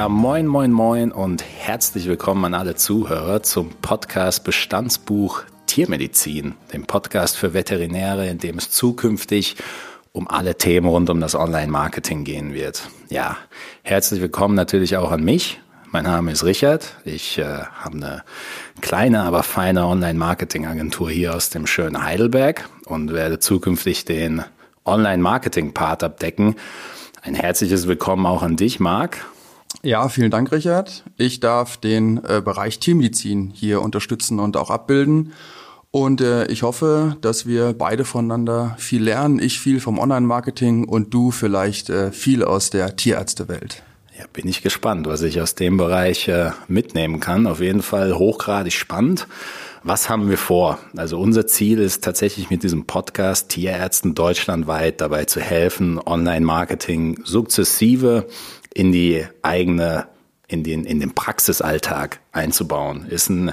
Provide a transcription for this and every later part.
Ja, moin, moin, moin und herzlich willkommen an alle Zuhörer zum Podcast Bestandsbuch Tiermedizin, dem Podcast für Veterinäre, in dem es zukünftig um alle Themen rund um das Online-Marketing gehen wird. Ja, herzlich willkommen natürlich auch an mich. Mein Name ist Richard. Ich äh, habe eine kleine, aber feine Online-Marketing-Agentur hier aus dem schönen Heidelberg und werde zukünftig den Online-Marketing-Part abdecken. Ein herzliches Willkommen auch an dich, Marc. Ja, vielen Dank, Richard. Ich darf den äh, Bereich Tiermedizin hier unterstützen und auch abbilden. Und äh, ich hoffe, dass wir beide voneinander viel lernen. Ich viel vom Online-Marketing und du vielleicht äh, viel aus der Tierärztewelt. Ja, bin ich gespannt, was ich aus dem Bereich äh, mitnehmen kann. Auf jeden Fall hochgradig spannend. Was haben wir vor? Also unser Ziel ist tatsächlich mit diesem Podcast Tierärzten deutschlandweit dabei zu helfen, Online-Marketing sukzessive in die eigene, in den, in den Praxisalltag einzubauen. Ist ein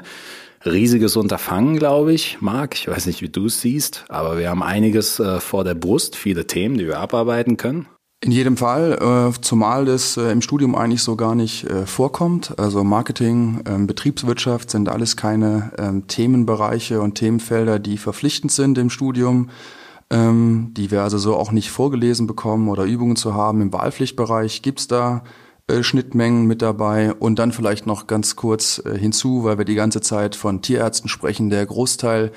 riesiges Unterfangen, glaube ich, Marc. Ich weiß nicht, wie du es siehst, aber wir haben einiges äh, vor der Brust, viele Themen, die wir abarbeiten können. In jedem Fall, äh, zumal das äh, im Studium eigentlich so gar nicht äh, vorkommt. Also Marketing, ähm, Betriebswirtschaft sind alles keine ähm, Themenbereiche und Themenfelder, die verpflichtend sind im Studium ähm, die wir also so auch nicht vorgelesen bekommen oder Übungen zu haben. Im Wahlpflichtbereich gibt's da äh, Schnittmengen mit dabei und dann vielleicht noch ganz kurz äh, hinzu, weil wir die ganze Zeit von Tierärzten sprechen. Der Großteil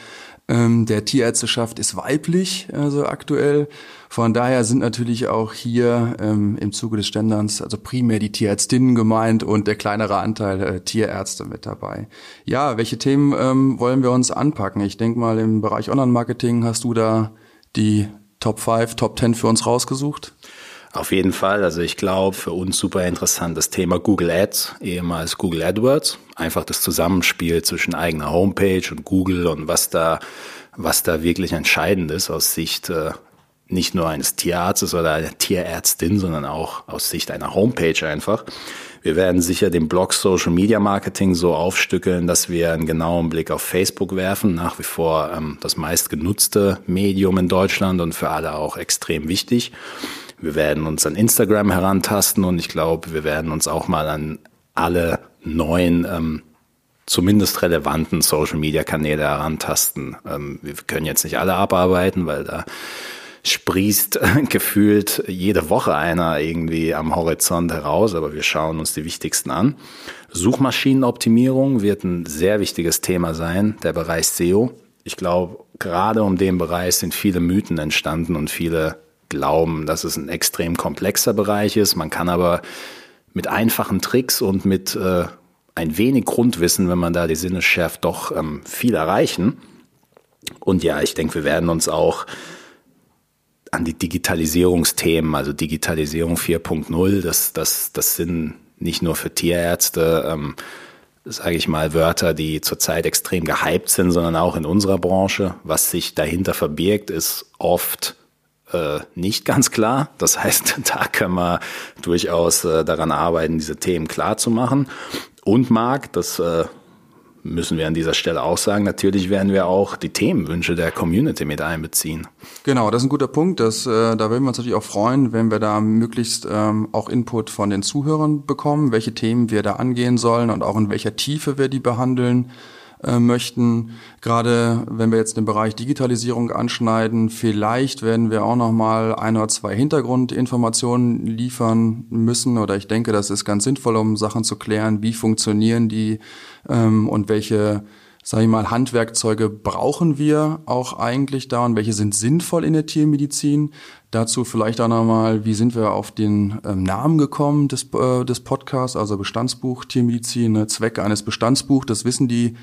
ähm, der Tierärzteschaft ist weiblich, also aktuell. Von daher sind natürlich auch hier ähm, im Zuge des Ständerns also primär die Tierärztinnen gemeint und der kleinere Anteil äh, Tierärzte mit dabei. Ja, welche Themen ähm, wollen wir uns anpacken? Ich denke mal, im Bereich Online-Marketing hast du da die Top 5, Top 10 für uns rausgesucht? Auf jeden Fall. Also ich glaube, für uns super interessant das Thema Google Ads, ehemals Google AdWords. Einfach das Zusammenspiel zwischen eigener Homepage und Google und was da, was da wirklich entscheidend ist aus Sicht äh, nicht nur eines Tierarztes oder einer Tierärztin, sondern auch aus Sicht einer Homepage einfach. Wir werden sicher den Blog Social Media Marketing so aufstückeln, dass wir einen genauen Blick auf Facebook werfen. Nach wie vor ähm, das meistgenutzte Medium in Deutschland und für alle auch extrem wichtig. Wir werden uns an Instagram herantasten und ich glaube, wir werden uns auch mal an alle neuen ähm, zumindest relevanten Social Media Kanäle herantasten. Ähm, wir können jetzt nicht alle abarbeiten, weil da sprießt gefühlt jede Woche einer irgendwie am Horizont heraus, aber wir schauen uns die wichtigsten an. Suchmaschinenoptimierung wird ein sehr wichtiges Thema sein, der Bereich SEO. Ich glaube, gerade um den Bereich sind viele Mythen entstanden und viele glauben, dass es ein extrem komplexer Bereich ist. Man kann aber mit einfachen Tricks und mit äh, ein wenig Grundwissen, wenn man da die Sinne schärft, doch ähm, viel erreichen. Und ja, ich denke, wir werden uns auch an die Digitalisierungsthemen, also Digitalisierung 4.0, das, das, das sind nicht nur für Tierärzte, ähm, sage ich mal, Wörter, die zurzeit extrem gehypt sind, sondern auch in unserer Branche. Was sich dahinter verbirgt, ist oft äh, nicht ganz klar. Das heißt, da können wir durchaus äh, daran arbeiten, diese Themen klar zu machen. Und Marc, das äh, müssen wir an dieser Stelle auch sagen, natürlich werden wir auch die Themenwünsche der Community mit einbeziehen. Genau, das ist ein guter Punkt. Das, äh, da würden wir uns natürlich auch freuen, wenn wir da möglichst ähm, auch Input von den Zuhörern bekommen, welche Themen wir da angehen sollen und auch in welcher Tiefe wir die behandeln äh, möchten. Gerade wenn wir jetzt den Bereich Digitalisierung anschneiden, vielleicht werden wir auch noch mal ein oder zwei Hintergrundinformationen liefern müssen. Oder ich denke, das ist ganz sinnvoll, um Sachen zu klären, wie funktionieren die ähm, und welche sage ich mal, Handwerkzeuge brauchen wir auch eigentlich da und welche sind sinnvoll in der Tiermedizin? Dazu vielleicht auch nochmal, wie sind wir auf den ähm, Namen gekommen des, äh, des Podcasts, also Bestandsbuch Tiermedizin, ne? Zwecke eines Bestandsbuchs, das wissen die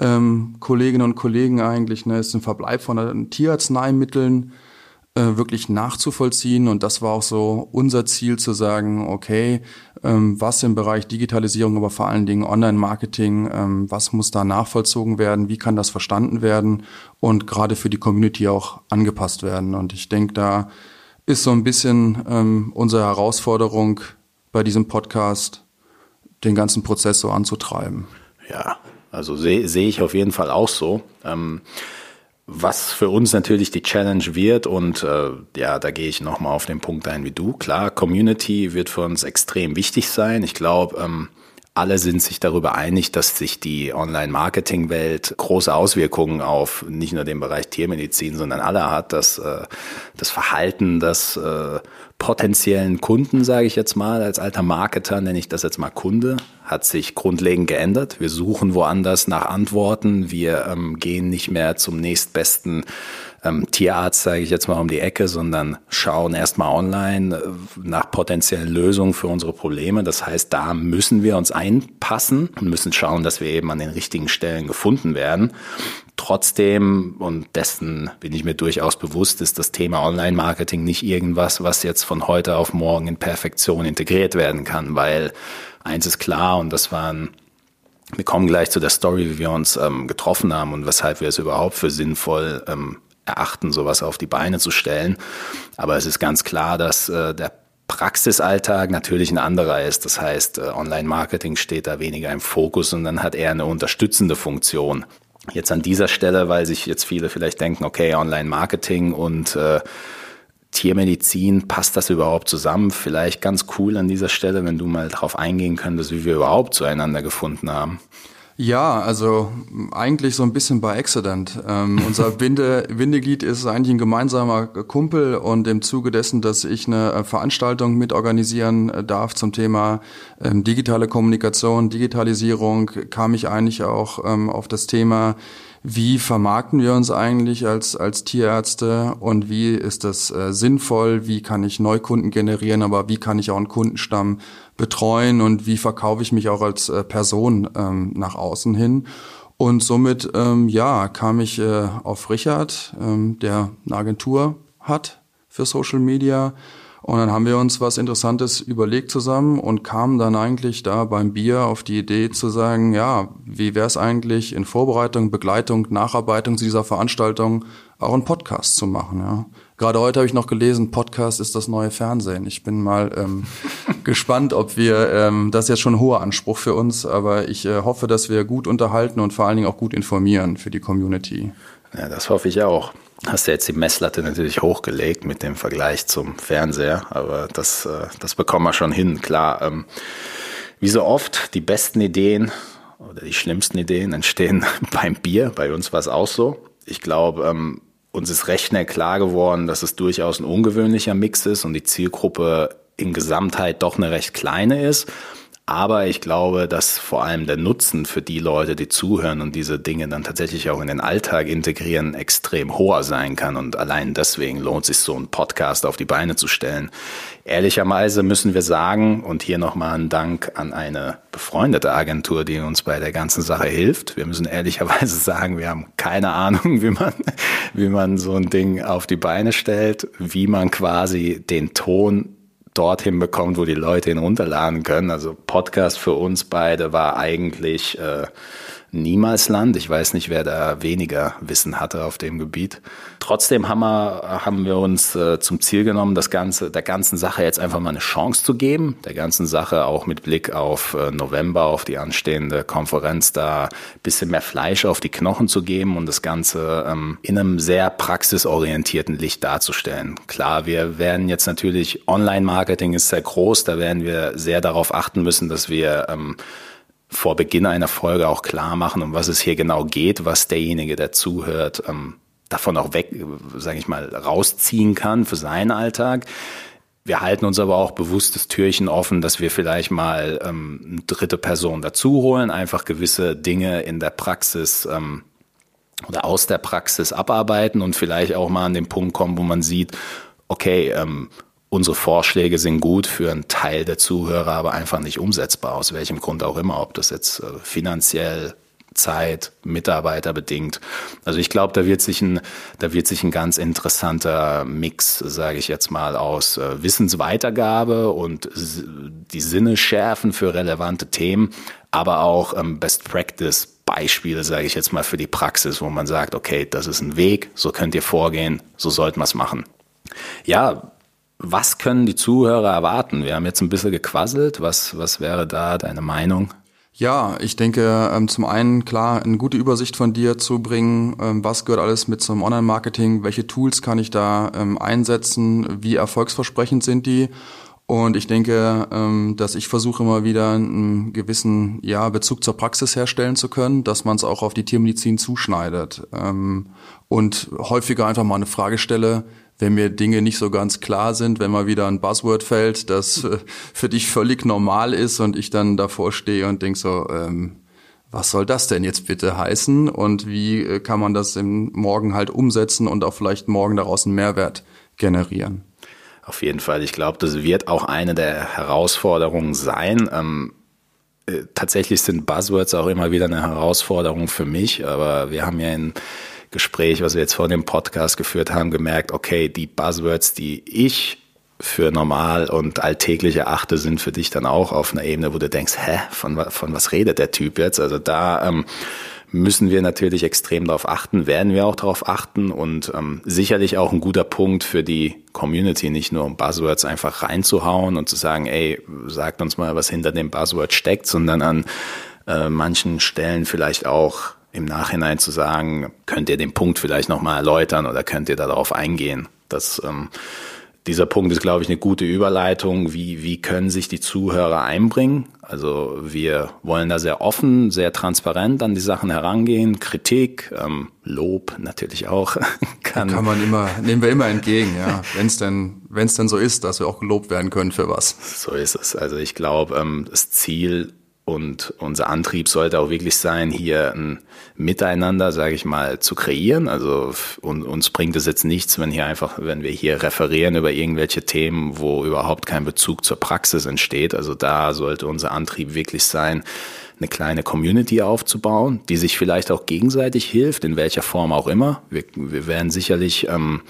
ähm, Kolleginnen und Kollegen eigentlich. Ne, ist ein Verbleib von Tierarzneimitteln äh, wirklich nachzuvollziehen. Und das war auch so unser Ziel zu sagen, okay, was im Bereich Digitalisierung, aber vor allen Dingen Online-Marketing, ähm, was muss da nachvollzogen werden, wie kann das verstanden werden und gerade für die Community auch angepasst werden. Und ich denke, da ist so ein bisschen ähm, unsere Herausforderung bei diesem Podcast, den ganzen Prozess so anzutreiben. Ja, also sehe seh ich auf jeden Fall auch so. Ähm, Was für uns natürlich die Challenge wird und äh, ja, da gehe ich nochmal auf den Punkt ein wie du. Klar, Community wird für uns extrem wichtig sein. Ich glaube, ähm, alle sind sich darüber einig, dass sich die Online-Marketing-Welt große Auswirkungen auf nicht nur den Bereich Tiermedizin, sondern alle hat, dass äh, das Verhalten des äh, potenziellen Kunden, sage ich jetzt mal, als alter Marketer nenne ich das jetzt mal Kunde, hat sich grundlegend geändert. Wir suchen woanders nach Antworten. Wir ähm, gehen nicht mehr zum nächstbesten ähm, Tierarzt, sage ich jetzt mal um die Ecke, sondern schauen erstmal online äh, nach potenziellen Lösungen für unsere Probleme. Das heißt, da müssen wir uns einpassen und müssen schauen, dass wir eben an den richtigen Stellen gefunden werden. Trotzdem, und dessen bin ich mir durchaus bewusst, ist das Thema Online-Marketing nicht irgendwas, was jetzt von heute auf morgen in Perfektion integriert werden kann, weil eins ist klar, und das waren wir kommen gleich zu der Story, wie wir uns ähm, getroffen haben und weshalb wir es überhaupt für sinnvoll ähm, erachten, sowas auf die Beine zu stellen. Aber es ist ganz klar, dass äh, der Praxisalltag natürlich ein anderer ist. Das heißt, äh, Online-Marketing steht da weniger im Fokus und dann hat eher eine unterstützende Funktion. Jetzt an dieser Stelle, weil sich jetzt viele vielleicht denken, okay, Online-Marketing und äh, Tiermedizin, passt das überhaupt zusammen? Vielleicht ganz cool an dieser Stelle, wenn du mal darauf eingehen könntest, wie wir überhaupt zueinander gefunden haben. Ja, also eigentlich so ein bisschen bei Accident. Ähm, unser Winde, Windeglied ist eigentlich ein gemeinsamer Kumpel und im Zuge dessen, dass ich eine äh, Veranstaltung mitorganisieren äh, darf zum Thema ähm, digitale Kommunikation, Digitalisierung, kam ich eigentlich auch ähm, auf das Thema wie vermarkten wir uns eigentlich als, als Tierärzte? Und wie ist das äh, sinnvoll, wie kann ich Neukunden generieren, aber wie kann ich auch einen Kundenstamm betreuen? Und wie verkaufe ich mich auch als äh, Person ähm, nach außen hin. Und somit, ähm, ja, kam ich äh, auf Richard, ähm, der eine Agentur hat für Social Media und dann haben wir uns was Interessantes überlegt zusammen und kamen dann eigentlich da beim Bier auf die Idee zu sagen, ja, wie wäre es eigentlich in Vorbereitung, Begleitung, Nacharbeitung zu dieser Veranstaltung auch einen Podcast zu machen. Ja. Gerade heute habe ich noch gelesen, Podcast ist das neue Fernsehen. Ich bin mal ähm, gespannt, ob wir, ähm, das ist jetzt schon ein hoher Anspruch für uns, aber ich äh, hoffe, dass wir gut unterhalten und vor allen Dingen auch gut informieren für die Community. Ja, das hoffe ich auch hast du jetzt die Messlatte natürlich hochgelegt mit dem Vergleich zum Fernseher, aber das, äh, das bekommen wir schon hin. Klar, ähm, wie so oft, die besten Ideen oder die schlimmsten Ideen entstehen beim Bier. Bei uns war es auch so. Ich glaube, ähm, uns ist recht schnell klar geworden, dass es durchaus ein ungewöhnlicher Mix ist und die Zielgruppe in Gesamtheit doch eine recht kleine ist. Aber ich glaube, dass vor allem der Nutzen für die Leute, die zuhören und diese Dinge dann tatsächlich auch in den Alltag integrieren, extrem hoher sein kann. Und allein deswegen lohnt sich so ein Podcast auf die Beine zu stellen. Ehrlicherweise müssen wir sagen, und hier nochmal ein Dank an eine befreundete Agentur, die uns bei der ganzen Sache hilft. Wir müssen ehrlicherweise sagen, wir haben keine Ahnung, wie man, wie man so ein Ding auf die Beine stellt, wie man quasi den Ton dorthin bekommt, wo die Leute ihn runterladen können. Also Podcast für uns beide war eigentlich äh, Niemalsland. Ich weiß nicht, wer da weniger Wissen hatte auf dem Gebiet. Trotzdem haben wir, haben wir uns äh, zum Ziel genommen, das Ganze, der ganzen Sache jetzt einfach mal eine Chance zu geben. Der ganzen Sache auch mit Blick auf äh, November, auf die anstehende Konferenz, da bisschen mehr Fleisch auf die Knochen zu geben und das Ganze ähm, in einem sehr praxisorientierten Licht darzustellen. Klar, wir werden jetzt natürlich, Online-Marketing ist sehr groß, da werden wir sehr darauf achten müssen, dass wir ähm, vor Beginn einer Folge auch klar machen, um was es hier genau geht, was derjenige, der zuhört, ähm, davon auch weg, sage ich mal, rausziehen kann für seinen Alltag. Wir halten uns aber auch bewusst das Türchen offen, dass wir vielleicht mal ähm, eine dritte Person dazu holen, einfach gewisse Dinge in der Praxis ähm, oder aus der Praxis abarbeiten und vielleicht auch mal an den Punkt kommen, wo man sieht, okay, ähm, unsere Vorschläge sind gut für einen Teil der Zuhörer, aber einfach nicht umsetzbar, aus welchem Grund auch immer, ob das jetzt äh, finanziell, Zeit, Mitarbeiter bedingt. Also ich glaube, da wird sich ein, da wird sich ein ganz interessanter Mix, sage ich jetzt mal, aus äh, Wissensweitergabe und die Sinne schärfen für relevante Themen, aber auch ähm, Best Practice Beispiele, sage ich jetzt mal, für die Praxis, wo man sagt, okay, das ist ein Weg, so könnt ihr vorgehen, so sollte man es machen. Ja, was können die Zuhörer erwarten? Wir haben jetzt ein bisschen gequasselt. Was, was wäre da deine Meinung? Ja, ich denke, ähm, zum einen klar, eine gute Übersicht von dir zu bringen, ähm, was gehört alles mit zum Online-Marketing, welche Tools kann ich da ähm, einsetzen, wie erfolgsversprechend sind die und ich denke, ähm, dass ich versuche immer wieder einen gewissen ja, Bezug zur Praxis herstellen zu können, dass man es auch auf die Tiermedizin zuschneidet. Ähm, und häufiger einfach mal eine Frage stelle, wenn mir Dinge nicht so ganz klar sind, wenn mal wieder ein Buzzword fällt, das äh, für dich völlig normal ist und ich dann davor stehe und denk so, ähm, was soll das denn jetzt bitte heißen und wie äh, kann man das im Morgen halt umsetzen und auch vielleicht morgen daraus einen Mehrwert generieren? Auf jeden Fall. Ich glaube, das wird auch eine der Herausforderungen sein. Ähm, äh, tatsächlich sind Buzzwords auch immer wieder eine Herausforderung für mich, aber wir haben ja ein Gespräch, was wir jetzt vor dem Podcast geführt haben, gemerkt, okay, die Buzzwords, die ich für normal und alltäglich erachte, sind für dich dann auch auf einer Ebene, wo du denkst, hä, von, von was redet der Typ jetzt? Also da ähm, müssen wir natürlich extrem darauf achten, werden wir auch darauf achten und ähm, sicherlich auch ein guter Punkt für die Community, nicht nur um Buzzwords einfach reinzuhauen und zu sagen, ey, sagt uns mal, was hinter dem Buzzword steckt, sondern an äh, manchen Stellen vielleicht auch im Nachhinein zu sagen, könnt ihr den Punkt vielleicht nochmal erläutern oder könnt ihr darauf eingehen? Das ähm, dieser Punkt ist, glaube ich, eine gute Überleitung. Wie, wie können sich die Zuhörer einbringen? Also wir wollen da sehr offen, sehr transparent an die Sachen herangehen. Kritik, ähm, Lob natürlich auch. kann, kann man immer, nehmen wir immer entgegen, ja. Wenn es denn, wenn es denn so ist, dass wir auch gelobt werden können für was. So ist es. Also ich glaube, ähm, das Ziel und unser Antrieb sollte auch wirklich sein, hier ein Miteinander, sage ich mal, zu kreieren. Also uns bringt es jetzt nichts, wenn hier einfach, wenn wir hier referieren über irgendwelche Themen, wo überhaupt kein Bezug zur Praxis entsteht. Also da sollte unser Antrieb wirklich sein, eine kleine Community aufzubauen, die sich vielleicht auch gegenseitig hilft, in welcher Form auch immer. Wir, wir werden sicherlich ähm,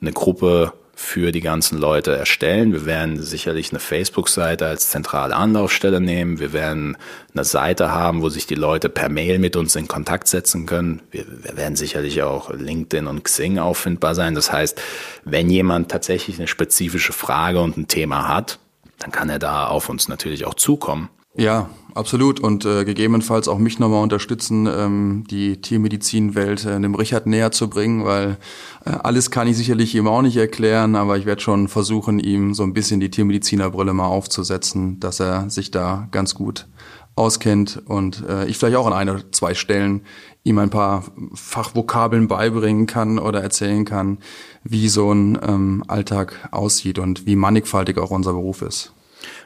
eine Gruppe für die ganzen Leute erstellen. Wir werden sicherlich eine Facebook-Seite als zentrale Anlaufstelle nehmen. Wir werden eine Seite haben, wo sich die Leute per Mail mit uns in Kontakt setzen können. Wir, wir werden sicherlich auch LinkedIn und Xing auffindbar sein. Das heißt, wenn jemand tatsächlich eine spezifische Frage und ein Thema hat, dann kann er da auf uns natürlich auch zukommen. Ja, absolut. Und äh, gegebenenfalls auch mich nochmal unterstützen, ähm, die Tiermedizinwelt äh, dem Richard näher zu bringen, weil äh, alles kann ich sicherlich ihm auch nicht erklären, aber ich werde schon versuchen, ihm so ein bisschen die Tiermedizinerbrille mal aufzusetzen, dass er sich da ganz gut auskennt und äh, ich vielleicht auch an ein oder zwei Stellen ihm ein paar Fachvokabeln beibringen kann oder erzählen kann, wie so ein ähm, Alltag aussieht und wie mannigfaltig auch unser Beruf ist.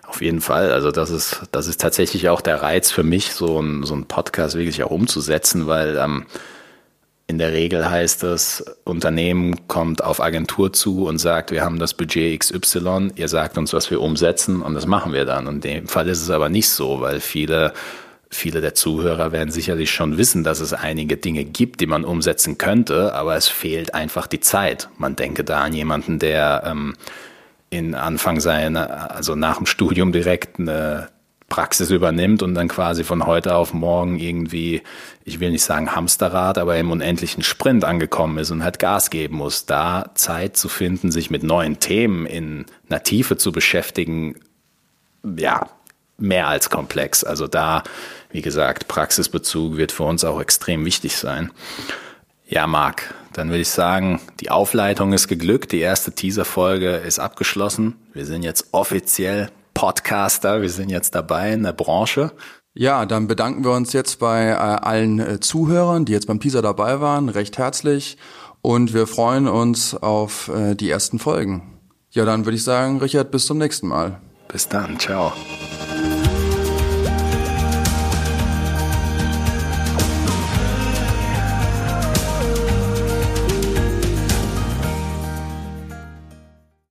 Auf jeden Fall. Also das ist, das ist tatsächlich auch der Reiz für mich, so ein, so ein Podcast wirklich auch umzusetzen, weil ähm, in der Regel heißt es, Unternehmen kommt auf Agentur zu und sagt, wir haben das Budget XY, ihr sagt uns, was wir umsetzen und das machen wir dann. Und in dem Fall ist es aber nicht so, weil viele, viele der Zuhörer werden sicherlich schon wissen, dass es einige Dinge gibt, die man umsetzen könnte, aber es fehlt einfach die Zeit. Man denke da an jemanden, der ähm, in Anfang seiner, also nach dem Studium direkt eine Praxis übernimmt und dann quasi von heute auf morgen irgendwie, ich will nicht sagen Hamsterrad, aber im unendlichen Sprint angekommen ist und halt Gas geben muss. Da Zeit zu finden, sich mit neuen Themen in einer Tiefe zu beschäftigen, ja, mehr als komplex. Also da, wie gesagt, Praxisbezug wird für uns auch extrem wichtig sein. Ja, Marc, dann würde ich sagen, die Aufleitung ist geglückt. Die erste Teaser-Folge ist abgeschlossen. Wir sind jetzt offiziell Podcaster. Wir sind jetzt dabei in der Branche. Ja, dann bedanken wir uns jetzt bei äh, allen äh, Zuhörern, die jetzt beim Teaser dabei waren, recht herzlich. Und wir freuen uns auf äh, die ersten Folgen. Ja, dann würde ich sagen, Richard, bis zum nächsten Mal. Bis dann. Ciao.